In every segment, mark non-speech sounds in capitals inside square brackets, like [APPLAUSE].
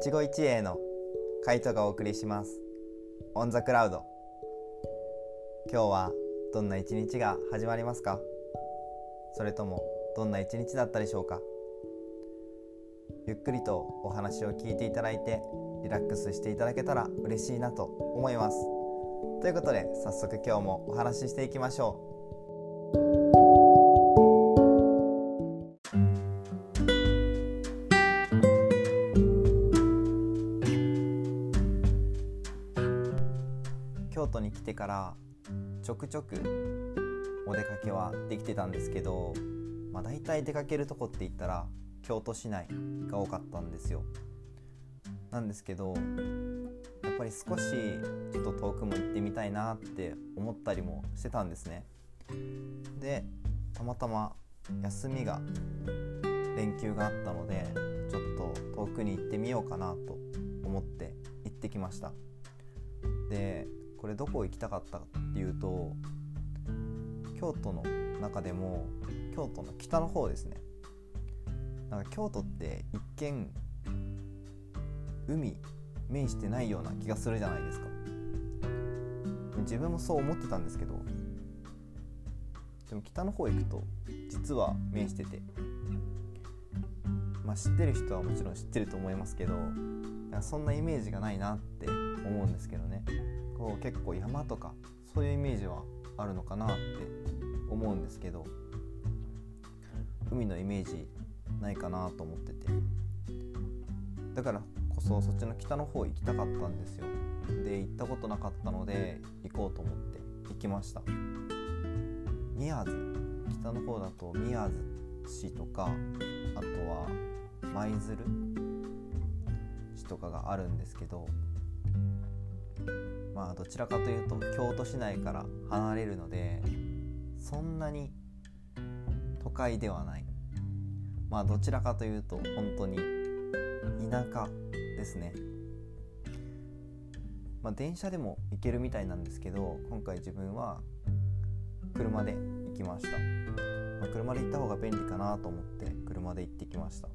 一期一会のカイトがお送りします。オンザクラウド。今日はどんな一日が始まりますか？それともどんな一日だったでしょうか？ゆっくりとお話を聞いていただいてリラックスしていただけたら嬉しいなと思います。ということで早速今日もお話ししていきましょう。からちょくちょくお出かけはできてたんですけど、まあ、大体出かけるとこって言ったら京都市内が多かったんですよ。なんですけどやっぱり少しちょっと遠くも行ってみたいなって思ったりもしてたんですね。でたまたま休みが連休があったのでちょっと遠くに行ってみようかなと思って行ってきました。でこれどこ行きたかったかっていうと京都の中でも京都の北の方ですね。なんか京都って一見海面してないような気がするじゃないですか。自分もそう思ってたんですけどでも北の方行くと実は面しててまあ知ってる人はもちろん知ってると思いますけどそんなイメージがないなって思うんですけどね。こう結構山とかそういうイメージはあるのかなって思うんですけど海のイメージないかなと思ってて。だからこそそっちの北の方行きたかったんですよ。で行ったことなかったので行こうと思って行きました。宮津北の方だと宮津市とかあとは舞鶴市とかがあるんですけどまあどちらかというと京都市内から離れるのでそんなに都会ではない。まあどちらかというと本当に田舎ですね。まあ電車でも行けるみたいなんですけど今回自分は車で行きました、まあ、車で行った方が便利かなと思って車で行ってきました。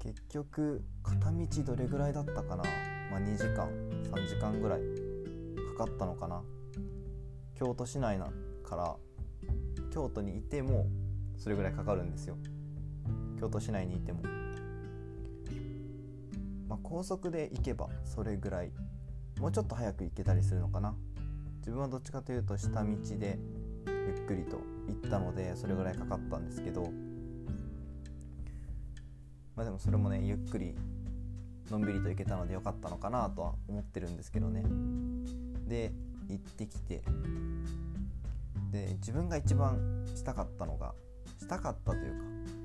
結局片道どれぐらいだったかな、まあ、2時間3時間ぐらいかかったのかな。京都市内なから京都にいてもそれぐらいかかるんですよ。京都市内にいても、まあ、高速で行けばそれぐらい。もうちょっと早く行けたりするのかな。自分はどっちかというと下道でゆっくりと行ったのでそれぐらいかかったんですけど。まあでもそれもねゆっくりのんびりと行けたのでよかったのかなとは思ってるんですけどね。で行ってきて。で自分が一番したかったのがしたかったというか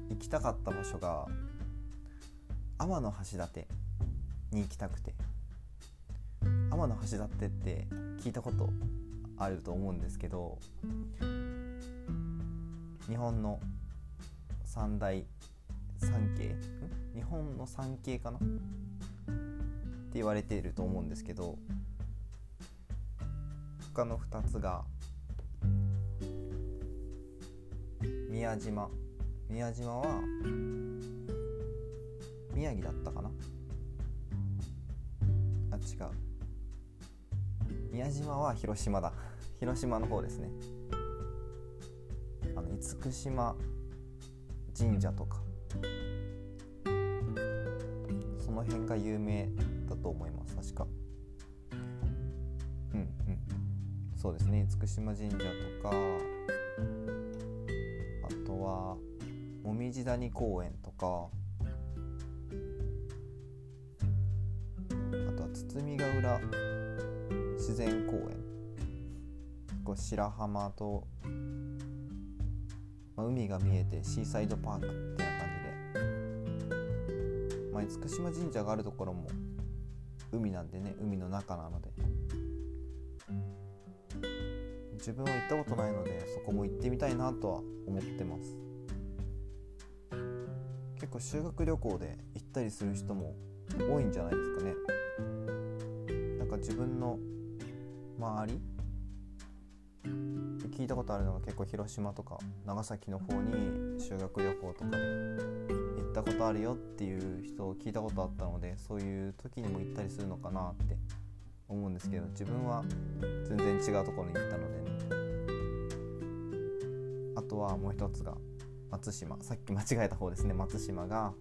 行きたかった場所が天橋立に行きたくて。天橋立って聞いたことあると思うんですけど日本の三大三景日本の三景かな？言われていると思うんですけど他の2つが宮島。宮島は宮城だったかな？あ違う。宮島は広島だ。[LAUGHS] 広島の方ですね。あの厳島神社とか。その辺が有名と思います確か。うんうん。そうですね厳島神社とかあとは紅葉谷公園とかあとは堤ヶ浦自然公園。こう白浜と、まあ、海が見えてシーサイドパークってな感じで、まあ、厳島神社があるところも海なんでね海の中なので。自分は行ったことないのでそこも行ってみたいなとは思ってます。結構修学旅行で行ったりする人も多いんじゃないですかね。なんか自分の周り聞いたことあるのが結構広島とか長崎の方に修学旅行とかでったことあるよっていう人を聞いたことあったのでそういう時にも行ったりするのかなって思うんですけど自分は全然違うところに行ったのでね。あとはもう一つが松島。さっき間違えた方ですね。松島が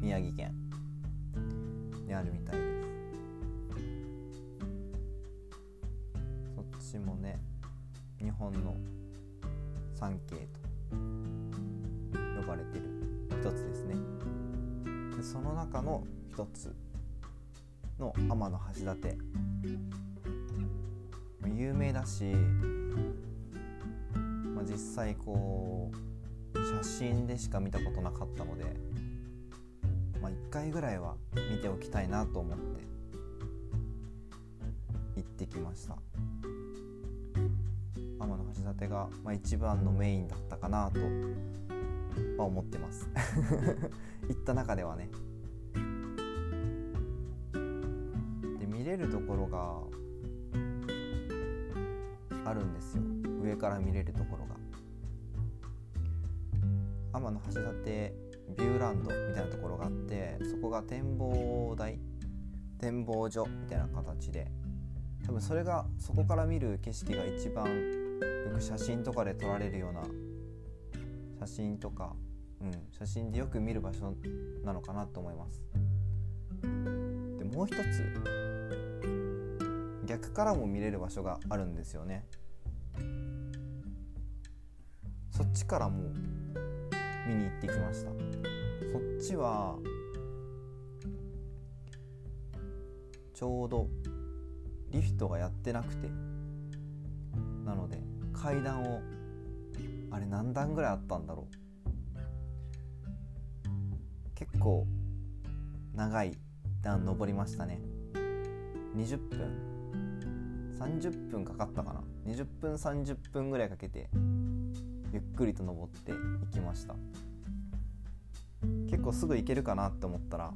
宮城県にあるみたいです。そっちもね日本の三景と呼ばれてる。一つですね。でその中の一つの天橋立。有名だし、まあ、実際こう写真でしか見たことなかったので、まあ、1回ぐらいは見ておきたいなと思って行ってきました。天橋立が、まあ、一番のメインだったかなとは思ってます。[LAUGHS] 行った中ではね。で見れるところがあるんですよ。上から見れるところが。天橋立ビューランドみたいなところがあってそこが展望台展望所みたいな形で多分それがそこから見る景色が一番よく写真とかで撮られるような写真とか、うん、写真でよく見る場所なのかなと思います。でもう一つ逆からも見れる場所があるんですよね。そっちからも見に行ってきました。そっちはちょうどリフトがやってなくてなので階段をあれ何段ぐらいあったんだろう？結構長い段登りましたね。20分？30分かかったかな？20分30分ぐらいかけてゆっくりと登っていきました。結構すぐ行けるかなって思ったら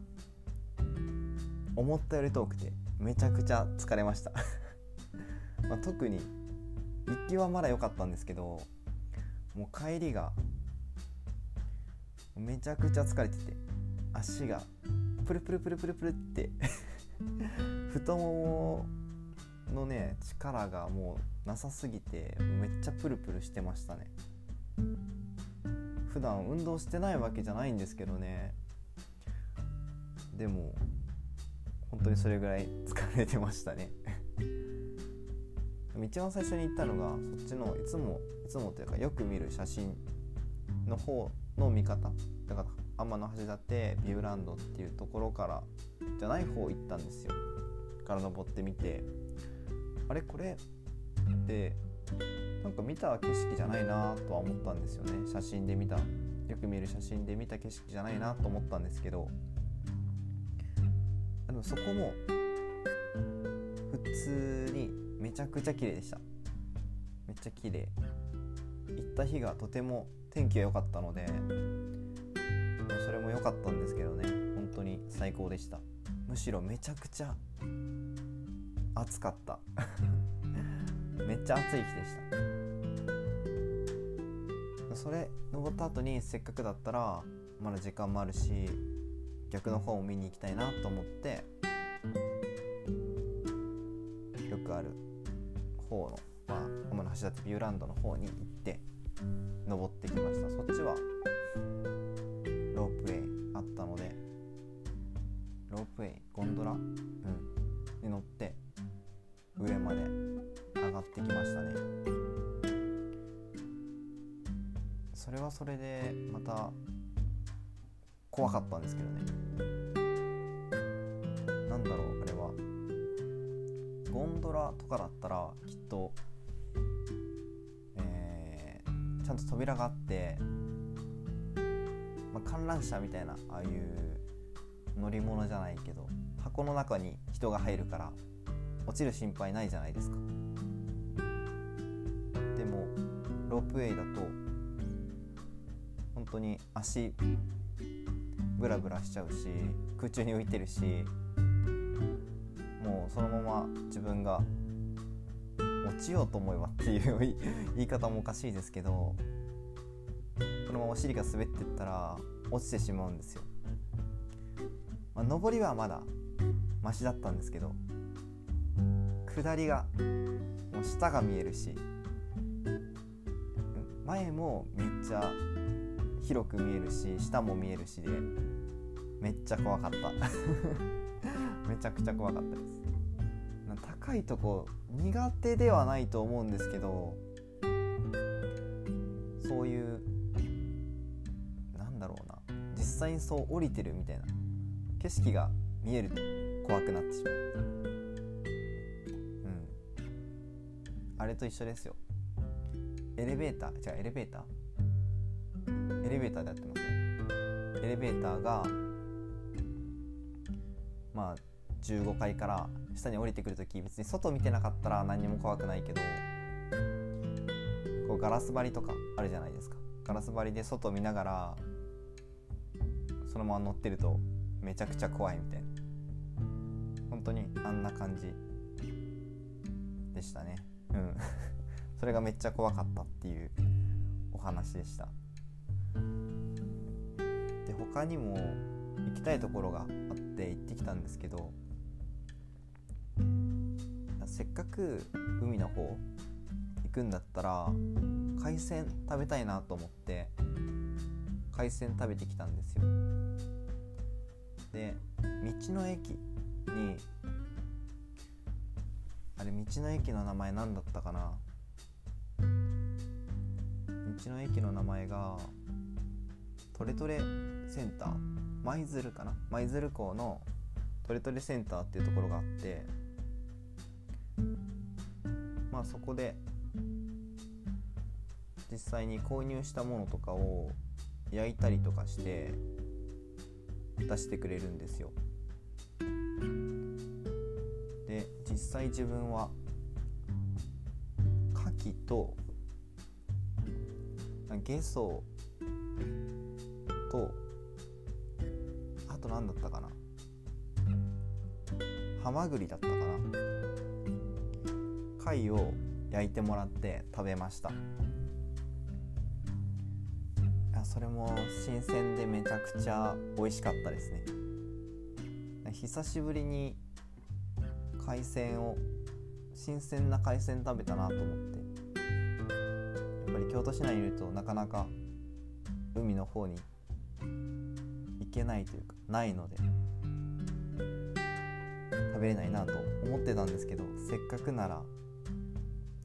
思ったより遠くてめちゃくちゃ疲れました。[LAUGHS] まあ、特に行きはまだ良かったんですけどもう帰りがめちゃくちゃ疲れてて足がプルプルプルプルプルって [LAUGHS] 太もものね力がもうなさすぎてめっちゃプルプルしてましたね。普段運動してないわけじゃないんですけどね。でも本当にそれぐらい疲れてましたね。一番最初に行ったのがそっちのいつもいつもというかよく見る写真の方の見方。だから天橋立ビューランドっていうところからじゃない方行ったんですよ。から登ってみて。あれ？これ？ってなんか見た景色じゃないなとは思ったんですよね。写真で見た。よく見る写真で見た景色じゃないなと思ったんですけど。でもそこも普通にめちゃくちゃ綺麗でした。めっちゃ綺麗。行った日がとても天気が良かったのでそれも良かったんですけどね。本当に最高でした。むしろめちゃくちゃ暑かった。[LAUGHS] めっちゃ暑い日でした。それ登った後にせっかくだったらまだ時間もあるし逆の方を見に行きたいなと思って方の、まあ、主な橋立ビューランドの方に行って登ってきました。そっちはロープウェイあったのでロープウェイゴンドラ、うん、に乗って上まで上がってきましたね。それはそれでまた怖かったんですけどね。ちゃんと扉があって、まあ、観覧車みたいなああいう乗り物じゃないけど箱の中に人が入るから落ちる心配ないじゃないですか。でもロープウェイだと本当に足ブラブラしちゃうし空中に浮いてるしもうそのまま自分がちようと思えばっていう言い方もおかしいですけどそのままお尻が滑ってったら落ちてしまうんですよ、まあ、上りはまだマシだったんですけど下りがもう下が見えるし前もめっちゃ広く見えるし下も見えるしでめっちゃ怖かった。[LAUGHS] めちゃくちゃ怖かったです。高いとこ苦手ではないと思うんですけどそういうなんだろうな。実際にそう降りてるみたいな。景色が見えると怖くなってしまう。うん。あれと一緒ですよ。エレベーターじゃあエレベーター？エレベーターでやってますね。エレベーターがまあ15階から下に降りてくる時別に外見てなかったら何にも怖くないけどこうガラス張りとかあるじゃないですか。ガラス張りで外見ながらそのまま乗ってるとめちゃくちゃ怖いみたいな。本当にあんな感じでしたね。うん。[LAUGHS] それがめっちゃ怖かったっていうお話でした。で他にも行きたいところがあって行ってきたんですけどせっかく海の方行くんだったら海鮮食べたいなと思って海鮮食べてきたんですよ。で道の駅にあれ道の駅の名前何だったかな？道の駅の名前がトレトレセンター舞鶴かな？舞鶴港のトレトレセンターっていうところがあってまあそこで実際に購入したものとかを焼いたりとかして出してくれるんですよ。で実際自分は牡蠣とゲソとあと何だったかな。ハマグリだったかな。貝を焼いてもらって食べました。それも新鮮でめちゃくちゃ美味しかったですね。久しぶりに海鮮を新鮮な海鮮食べたなと思って。やっぱり京都市内にいるとなかなか海の方に行けないというかないので食べれないなと思ってたんですけどせっかくなら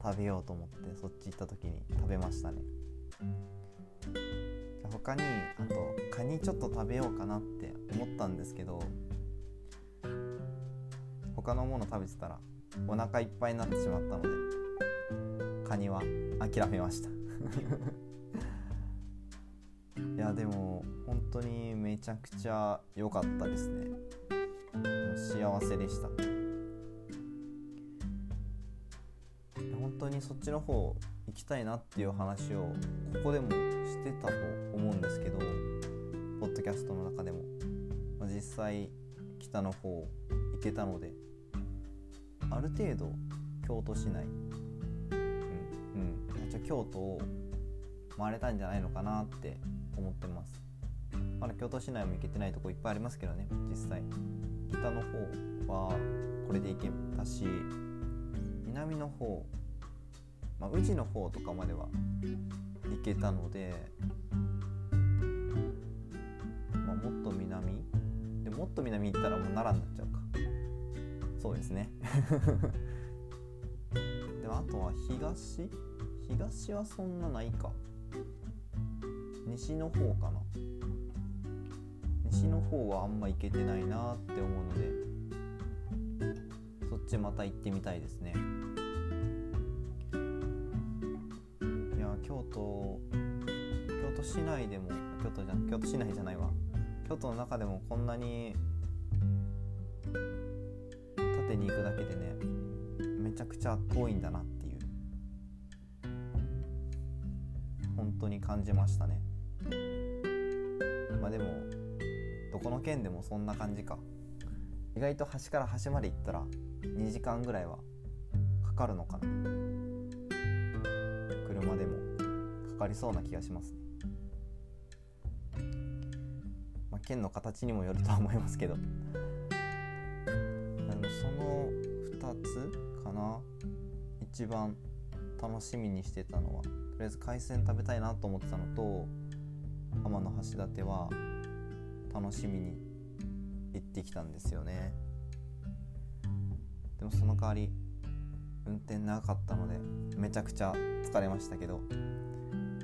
食べようと思ってそっち行った時に食べましたね。他にあとカニちょっと食べようかなって思ったんですけど他のもの食べてたらお腹いっぱいになってしまったのでカニは諦めました。[LAUGHS] いやでも本当にめちゃくちゃ良かったですね。幸せでした。当にそっちの方行きたいなっていう話をここでもしてたと思うんですけどポッドキャストの中でも、まあ、実際北の方行けたのである程度京都市内うんうんじゃ京都を回れたんじゃないのかなって思ってます。まだ京都市内も行けてないとこいっぱいありますけどね実際。北の方はこれで行けたし南の方まあ、宇治の方とかまでは行けたので、まあ、もっと南？でもっと南行ったらもう奈良になっちゃうか。そうですね。[LAUGHS] でもあとは東？東はそんなないか。西の方かな。西の方はあんま行けてないなって思うのでそっちまた行ってみたいですね。京都京都市内でも京都じゃ京都市内じゃないわ。京都の中でもこんなに縦に行くだけでねめちゃくちゃ遠いんだなっていう。本当に感じましたね。まあでもどこの県でもそんな感じか。意外と端から端まで行ったら2時間ぐらいはかかるのかな。車でも。かかりそうな気がしますね。剣の形にもよるとは思いますけど。でもその2つかな。一番楽しみにしてたのはとりあえず海鮮食べたいなと思ってたのと天橋立は楽しみに行ってきたんですよね。でもその代わり運転長かったのでめちゃくちゃ疲れましたけど。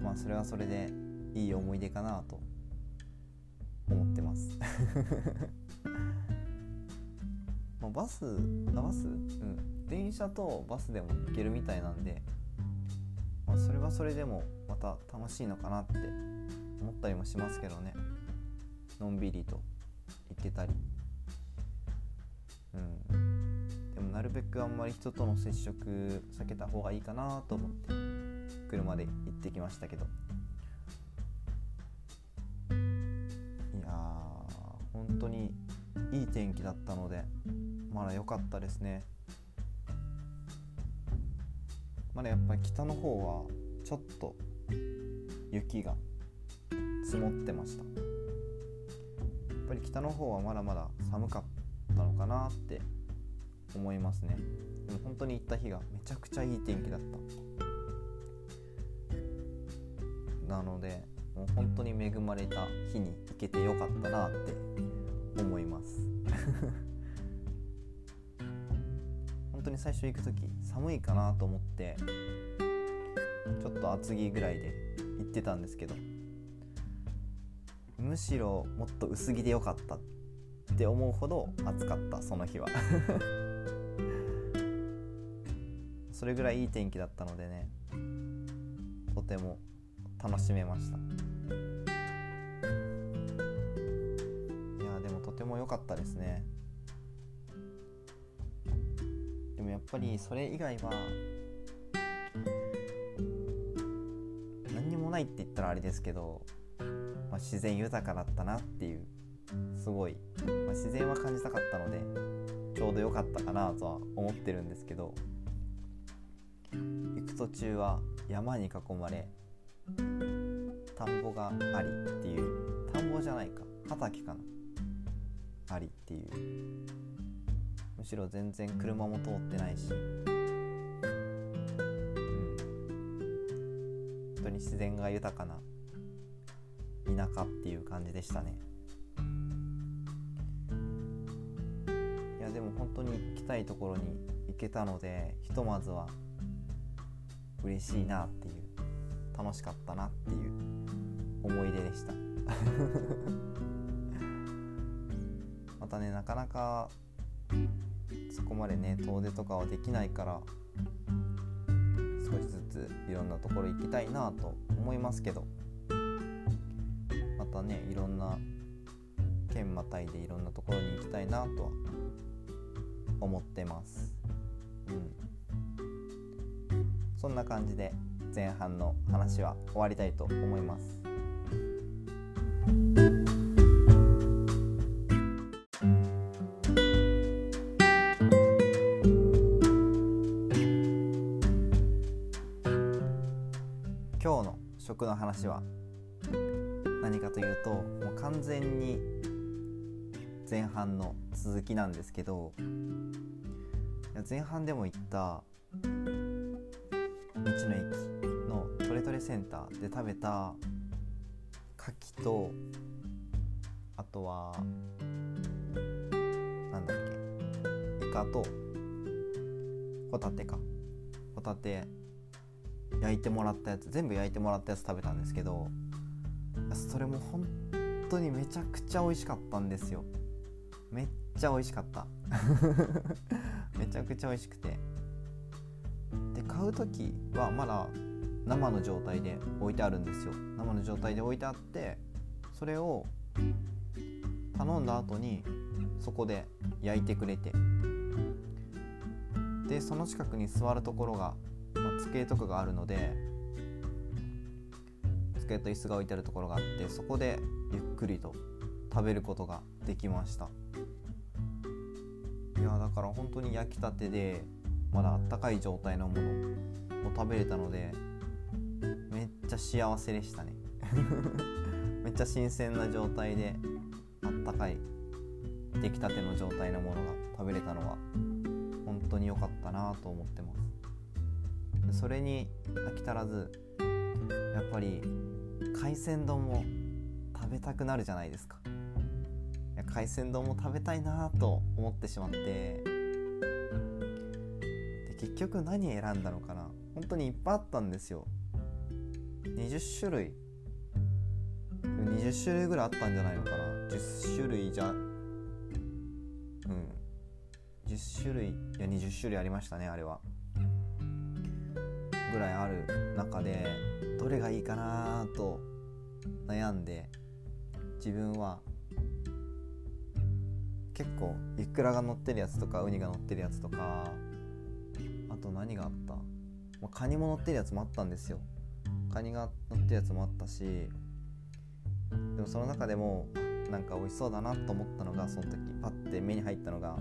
まあそれはそれでいい思い出かなと思ってます。[LAUGHS] まあバスあバス？うん。電車とバスでも行けるみたいなんで、まあ、それはそれでもまた楽しいのかなって思ったりもしますけどね。のんびりと行けたり。うん。でもなるべくあんまり人との接触避けた方がいいかなと思って。車で行ってきましたけど。いやー本当にいい天気だったのでまだ良かったですね。まだやっぱり北の方はちょっと雪が積もってました。やっぱり北の方はまだまだ寒かったのかなって思いますね。でも本当に行った日がめちゃくちゃいい天気だった。なのでもう本当に恵まれた日に行けてよかったなって思います。[LAUGHS] 本当に最初行く時寒いかなと思ってちょっと厚着ぐらいで行ってたんですけどむしろもっと薄着でよかったって思うほど暑かったその日は。[LAUGHS] それぐらいいい天気だったのでねとても楽しめました。いやでもとても良かったですね。でもやっぱりそれ以外は何にもないって言ったらあれですけど、まあ、自然豊かだったなっていうすごい、まあ、自然は感じたかったのでちょうど良かったかなとは思ってるんですけど行く途中は山に囲まれ田んぼがありっていう。田んぼじゃないか。畑かな。ありっていう。むしろ全然車も通ってないし、うん、本当に自然が豊かな田舎っていう感じでしたね。いやでも本当に行きたいところに行けたのでひとまずは嬉しいなっていう楽しかったなっていう思い出でした。[LAUGHS] またねなかなかそこまでね遠出とかはできないから少しずついろんなところ行きたいなと思いますけど。またねいろんな県またいでいろんなところに行きたいなとは思ってます。うん。そんな感じで前半の話は終わりたいと思います。今日の食の話は何かというともう完全に前半の続きなんですけど前半でも言った道の駅のトレトレセンターで食べた牡蠣とあとはなんだっけイカとホタテか。ホタテ焼いてもらったやつ。全部焼いてもらったやつ食べたんですけどそれも本当にめちゃくちゃ美味しかったんですよ。めっちゃ美味しかった。[LAUGHS] めちゃくちゃ美味しくて。買う時はまだ生の状態で置いてあるんですよ。生の状態で置いてあってそれを頼んだ後にそこで焼いてくれて。でその近くに座るところが、まあ、机とかがあるので机と椅子が置いてあるところがあってそこでゆっくりと食べることができました。いやだから本当に焼きたてでまだあったかい状態のものを食べれたのでめっちゃ幸せでしたね。[LAUGHS] めっちゃ新鮮な状態であったかい出来たての状態のものが食べれたのは本当に良かったなと思ってます。それに飽き足らずやっぱり海鮮丼も食べたくなるじゃないですか。海鮮丼も食べたいなと思ってしまって結局何選んだのかな？本当にいっぱいあったんですよ。20種類。20種類ぐらいあったんじゃないのかな？10種類じゃ。うん。10種類。いや20種類ありましたねあれは。ぐらいある中でどれがいいかなと悩んで自分は結構イクラが乗ってるやつとかウニが乗ってるやつとかあと何があった？まカニも乗ってるやつもあったんですよ。カニが乗ってるやつもあったしでもその中でもなんか美味しそうだなと思ったのがその時パッて目に入ったのが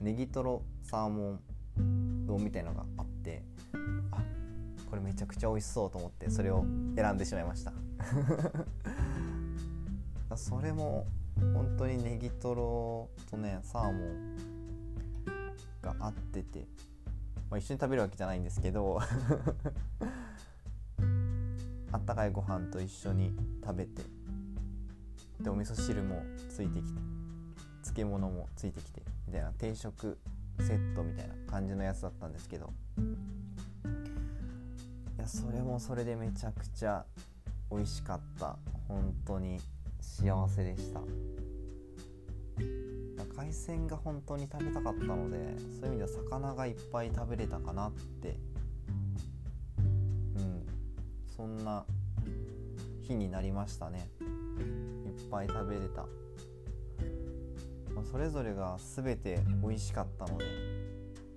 ネギトロサーモン丼みたいのがあってあこれめちゃくちゃ美味しそうと思ってそれを選んでしまいました。[LAUGHS] それも本当にネギトロとねサーモンが合ってて、まあ、一緒に食べるわけじゃないんですけど。[LAUGHS] あったかいご飯と一緒に食べて。でお味噌汁もついてきて。漬物もついてきて。みたいな。定食セットみたいな感じのやつだったんですけど。いやそれもそれでめちゃくちゃ美味しかった。本当に幸せでした。海鮮が本当に食べたかったのでそういう意味では魚がいっぱい食べれたかなって。うん。そんな日になりましたね。いっぱい食べれた、ま、それぞれが全て美味しかったので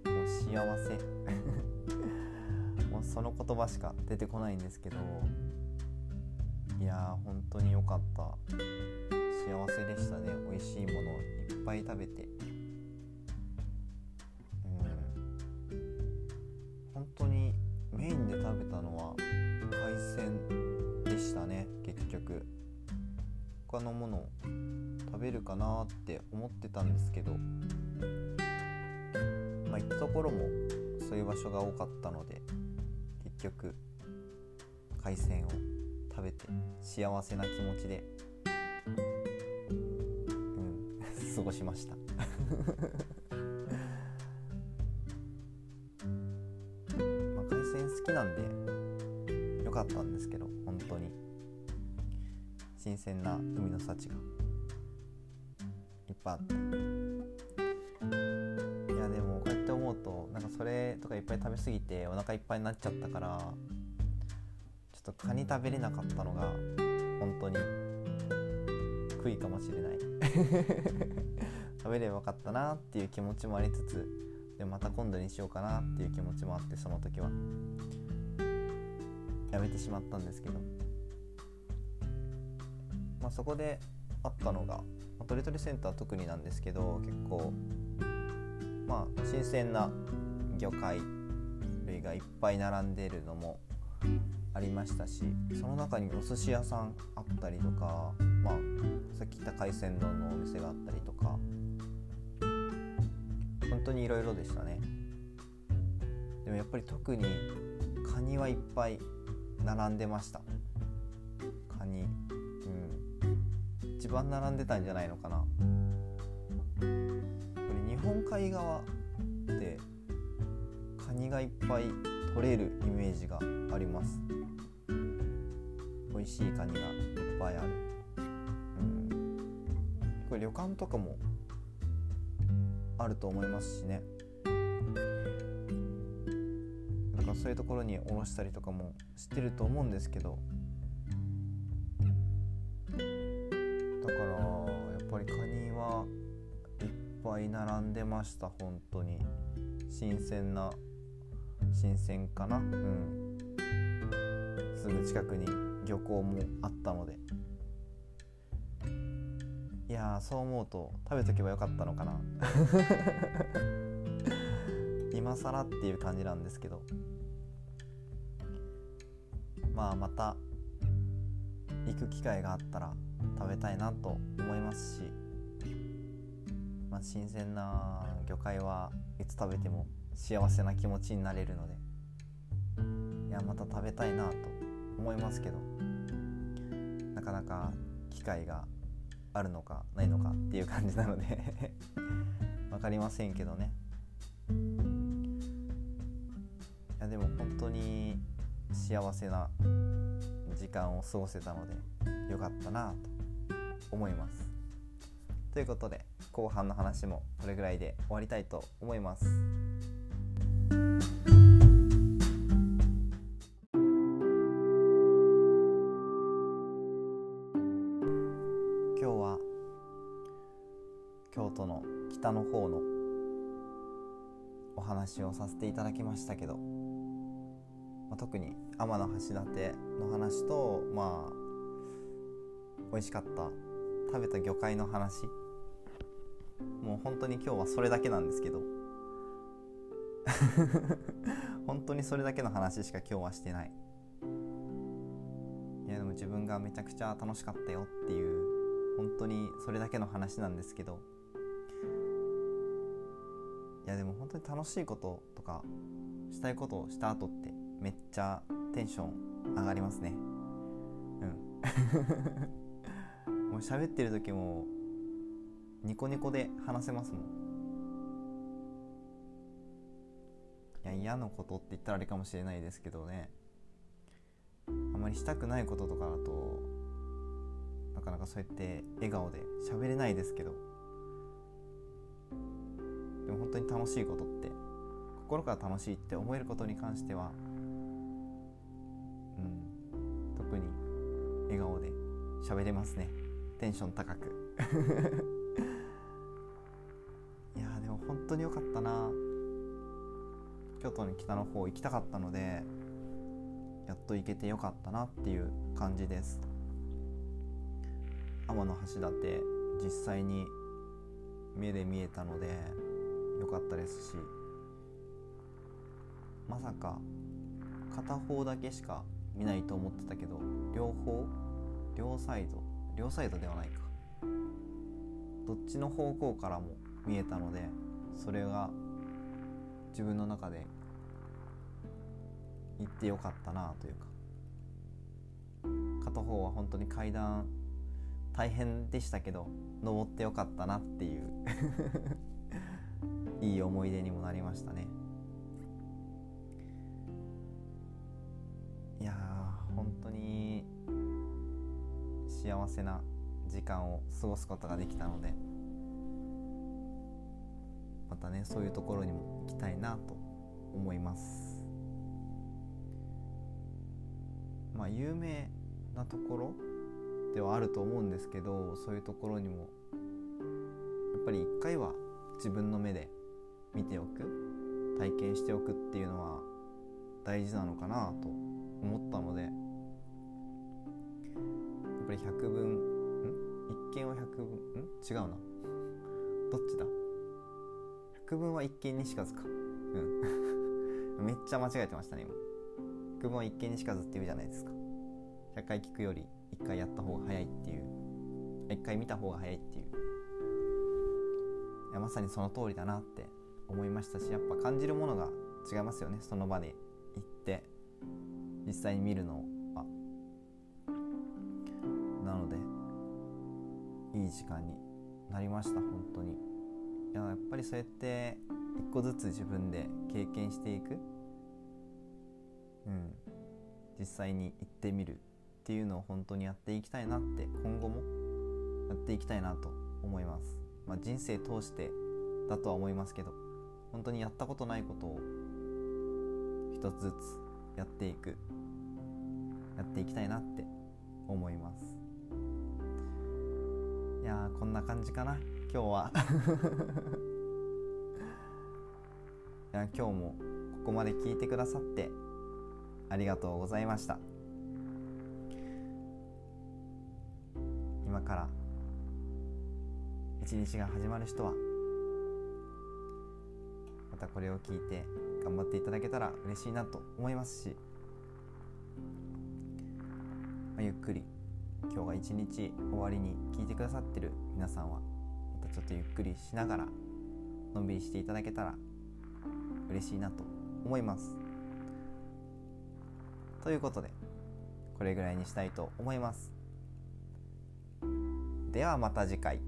もう幸せ。[LAUGHS] もうその言葉しか出てこないんですけどいやー本当に良かった。幸せでしたね。美味しいものをいっぱい食べて。うん。本当にメインで食べたのは海鮮でしたね。結局。他のものを食べるかなって思ってたんですけど。まあ行ったところもそういう場所が多かったので結局海鮮を食べて幸せな気持ちで、過ごしました。[LAUGHS] まあ海鮮好きなんでよかったんですけど本当に。新鮮な海の幸がいっぱいあって。いやでもこうやって思うとなんかそれとかいっぱい食べ過ぎてお腹いっぱいになっちゃったからちょっとカニ食べれなかったのが本当に悔いかもしれない。[LAUGHS] 食べればよかったなっていう気持ちもありつつでまた今度にしようかなっていう気持ちもあってその時は。やめてしまったんですけど、まあ、そこであったのがトリトリセンター特になんですけど結構まあ新鮮な魚介類がいっぱい並んでるのもありましたしその中にお寿司屋さんあったりとか、まあ、さっき言った海鮮丼のお店があったりとか本当にいろいろでしたね。でもやっぱり特にカニはいっぱい並んでました。カニ。うん。一番並んでたんじゃないのかな。これ日本海側ってカニがいっぱい取れるイメージがあります。美味しいカニがいっぱいある、旅館とかもあると思いますしね。だからそういうところにおろしたりとかもしてると思うんですけど。だからやっぱりカニはいっぱい並んでました。本当に。新鮮な新鮮かな。うん。すぐ近くに漁港もあったので。いやそう思うと食べとけばよかったのかな。[LAUGHS] 今更っていう感じなんですけど。まあまた行く機会があったら食べたいなと思いますしまあ、新鮮な魚介はいつ食べても幸せな気持ちになれるのでいやまた食べたいなと思いますけどなかなか機会があるのかないのかっていう感じなので [LAUGHS] 分かりませんけどね。いやでも本当に幸せな時間を過ごせたのでよかったなと思います。ということで後半の話もこれぐらいで終わりたいと思います。の北の方のお話をさせていただきましたけど、まあ、特に天橋立の話とまあ美味しかった食べた魚介の話。もう本当に今日はそれだけなんですけど。[LAUGHS] 本当にそれだけの話しか今日はしてない。いやでも自分がめちゃくちゃ楽しかったよっていう本当にそれだけの話なんですけど。いやでも本当に楽しいこととかしたいことをした後ってめっちゃテンション上がりますね。うん。[LAUGHS] もう喋ってる時もニコニコで話せますもん。いや嫌なことって言ったらあれかもしれないですけどね。あまりしたくないこととかだとなかなかそうやって笑顔で喋れないですけど。でも本当に楽しいことって心から楽しいって思えることに関してはうん特に笑顔で喋れますね。テンション高く。[LAUGHS] いやでも本当に良かったな。京都に北の方行きたかったのでやっと行けてよかったなっていう感じです。天橋立実際に目で見えたので良かったですしまさか片方だけしか見ないと思ってたけど両方両サイド両サイドではないか。どっちの方向からも見えたのでそれが自分の中で行ってよかったなというか片方は本当に階段大変でしたけど登ってよかったなっていう。いい思い出にもなりましたね。いや本当に幸せな時間を過ごすことができたのでまたねそういうところにも行きたいなと思います。まあ有名なところではあると思うんですけどそういうところにもやっぱり一回は自分の目で見ておく体験しておくっていうのは大事なのかなと思ったのでやっぱり百分ん？一見は百分ん？違うな。どっちだ？百分は一見にしかずか。うん。[LAUGHS] めっちゃ間違えてましたね今。百分は一見にしかずって言うじゃないですか。100回聞くより1回やった方が早いっていう。1回見た方が早いっていう。やまさにその通りだなって思いましたしやっぱ感じるものが違いますよね。その場で行って実際に見るのは。なのでいい時間になりました本当に。いややっぱりそうやって一個ずつ自分で経験していく。うん。実際に行ってみるっていうのを本当にやっていきたいなって今後もやっていきたいなと思います、まあ、人生通してだとは思いますけど本当にやったことないことを一つずつやっていくやっていきたいなって思います。いやーこんな感じかな。今日は。[LAUGHS] いや今日もここまで聞いてくださってありがとうございました。今から一日が始まる人はまたこれを聞いて頑張っていただけたら嬉しいなと思いますし、まあ、ゆっくり今日が一日終わりに聞いてくださってる皆さんはまたちょっとゆっくりしながらのんびりしていただけたら嬉しいなと思いますということでこれぐらいにしたいと思いますではまた次回。